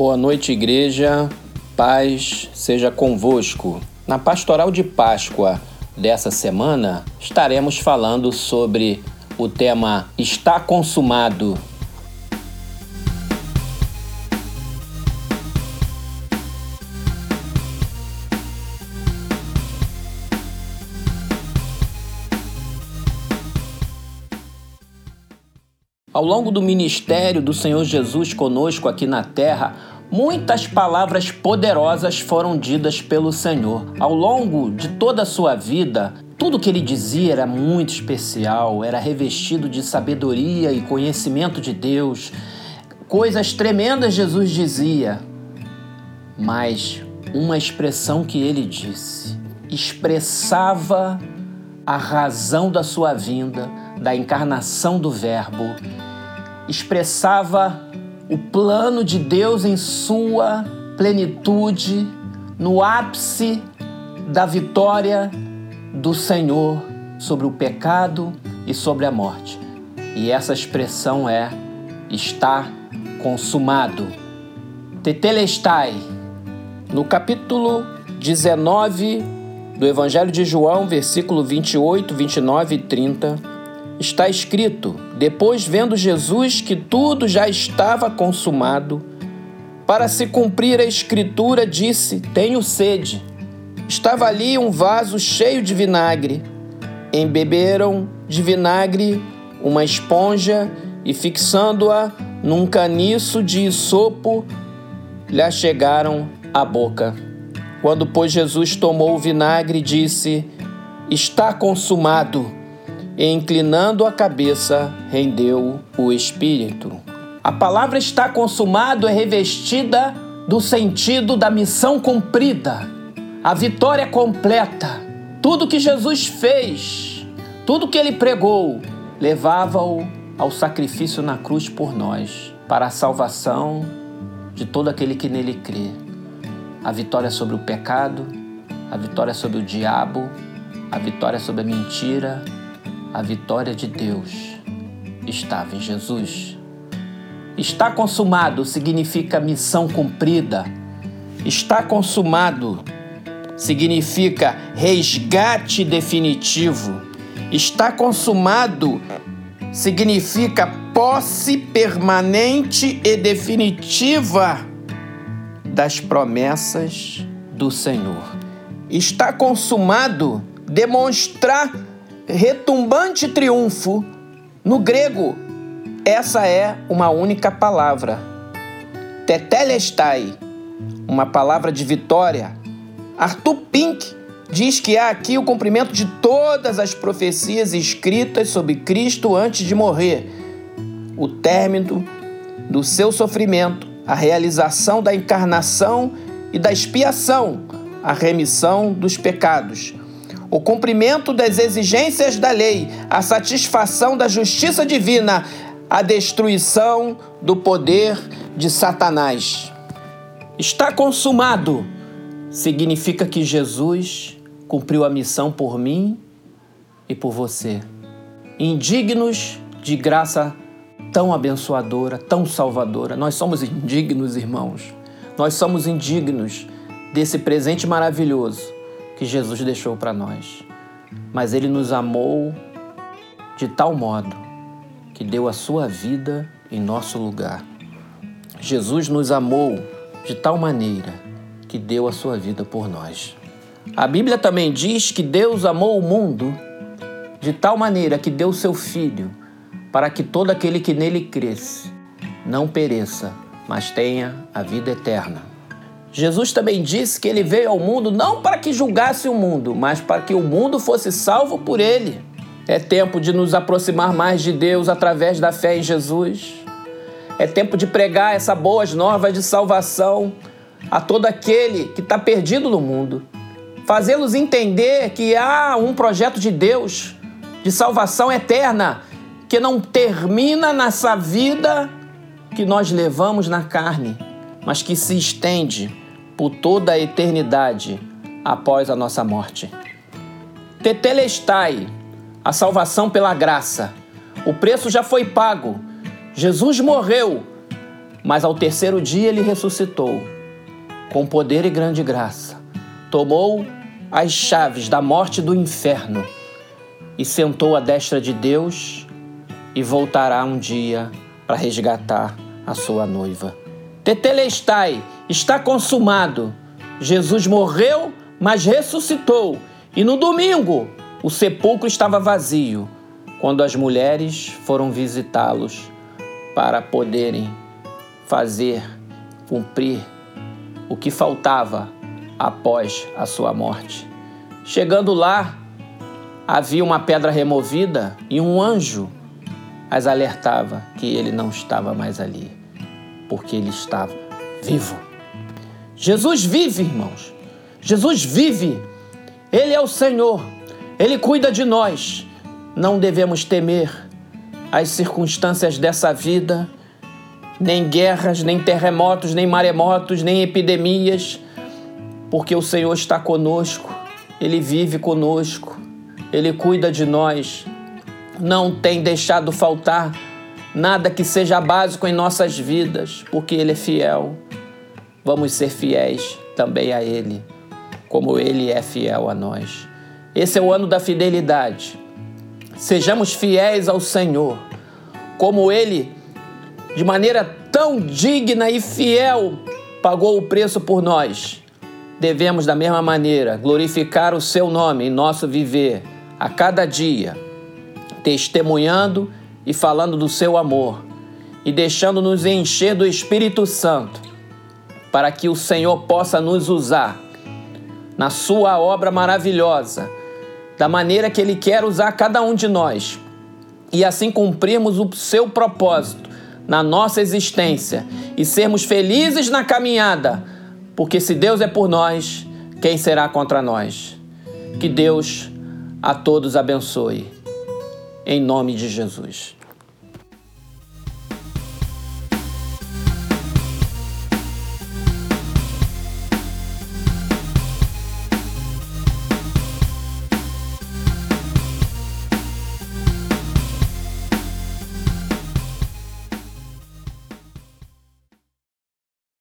Boa noite, igreja. Paz seja convosco. Na pastoral de Páscoa dessa semana, estaremos falando sobre o tema Está consumado. Ao longo do ministério do Senhor Jesus conosco aqui na terra, muitas palavras poderosas foram ditas pelo Senhor. Ao longo de toda a sua vida, tudo que ele dizia era muito especial, era revestido de sabedoria e conhecimento de Deus. Coisas tremendas Jesus dizia, mas uma expressão que ele disse expressava a razão da sua vinda, da encarnação do Verbo expressava o plano de Deus em sua plenitude, no ápice da vitória do Senhor sobre o pecado e sobre a morte. E essa expressão é está consumado. Tetelestai. No capítulo 19 do Evangelho de João, versículo 28, 29 e 30, está escrito: Depois, vendo Jesus que tudo já estava consumado, para se cumprir a escritura, disse: Tenho sede. Estava ali um vaso cheio de vinagre. Embeberam de vinagre uma esponja e, fixando-a num caniço de isopo, lhe chegaram à boca. Quando, pois, Jesus tomou o vinagre, disse: Está consumado e, inclinando a cabeça, rendeu o espírito. A palavra está consumado é revestida do sentido da missão cumprida, a vitória completa. Tudo que Jesus fez, tudo que ele pregou, levava-o ao sacrifício na cruz por nós, para a salvação de todo aquele que nele crê. A vitória sobre o pecado, a vitória sobre o diabo, a vitória sobre a mentira, a vitória de Deus estava em Jesus. Está consumado significa missão cumprida. Está consumado significa resgate definitivo. Está consumado significa posse permanente e definitiva das promessas do Senhor. Está consumado demonstrar retumbante triunfo. No grego, essa é uma única palavra. Tetelestai, uma palavra de vitória. Arthur Pink diz que há aqui o cumprimento de todas as profecias escritas sobre Cristo antes de morrer, o término do seu sofrimento, a realização da encarnação e da expiação, a remissão dos pecados, o cumprimento das exigências da lei, a satisfação da justiça divina, a destruição do poder de Satanás. Está consumado significa que Jesus cumpriu a missão por mim e por você. Indignos de graça tão abençoadora, tão salvadora. Nós somos indignos, irmãos. Nós somos indignos desse presente maravilhoso que Jesus deixou para nós. Mas ele nos amou de tal modo que deu a sua vida em nosso lugar. Jesus nos amou de tal maneira que deu a sua vida por nós. A Bíblia também diz que Deus amou o mundo de tal maneira que deu seu Filho para que todo aquele que nele cresce não pereça, mas tenha a vida eterna. Jesus também disse que ele veio ao mundo não para que julgasse o mundo, mas para que o mundo fosse salvo por ele. É tempo de nos aproximar mais de Deus através da fé em Jesus. É tempo de pregar essa boas novas de salvação a todo aquele que está perdido no mundo. Fazê-los entender que há um projeto de Deus de salvação eterna que não termina nessa vida que nós levamos na carne, mas que se estende por toda a eternidade após a nossa morte. Tetelestai, a salvação pela graça. O preço já foi pago. Jesus morreu Mas ao terceiro dia ele ressuscitou, com poder e grande graça. Tomou as chaves da morte do inferno e sentou à destra de Deus e voltará um dia para resgatar a sua noiva. Tetelestai, está consumado. Jesus morreu, mas ressuscitou. E no domingo, o sepulcro estava vazio, quando as mulheres foram visitá-los para poderem fazer cumprir o que faltava após a sua morte. Chegando lá, havia uma pedra removida e um anjo as alertava que ele não estava mais ali, porque ele estava vivo. Jesus vive, irmãos. Jesus vive. Ele é o Senhor. Ele cuida de nós. Não devemos temer as circunstâncias dessa vida, nem guerras, nem terremotos, nem maremotos, nem epidemias, porque o Senhor está conosco. Ele vive conosco. Ele cuida de nós não tem deixado faltar nada que seja básico em nossas vidas, porque Ele é fiel. Vamos ser fiéis também a Ele, como Ele é fiel a nós. Esse é o ano da fidelidade. Sejamos fiéis ao Senhor, como Ele, de maneira tão digna e fiel, pagou o preço por nós. Devemos, da mesma maneira, glorificar o Seu nome em nosso viver a cada dia testemunhando e falando do seu amor e deixando-nos encher do Espírito Santo, para que o Senhor possa nos usar na sua obra maravilhosa, da maneira que Ele quer usar cada um de nós, e assim cumprirmos o seu propósito na nossa existência e sermos felizes na caminhada, porque se Deus é por nós, quem será contra nós? Que Deus a todos abençoe em nome de Jesus.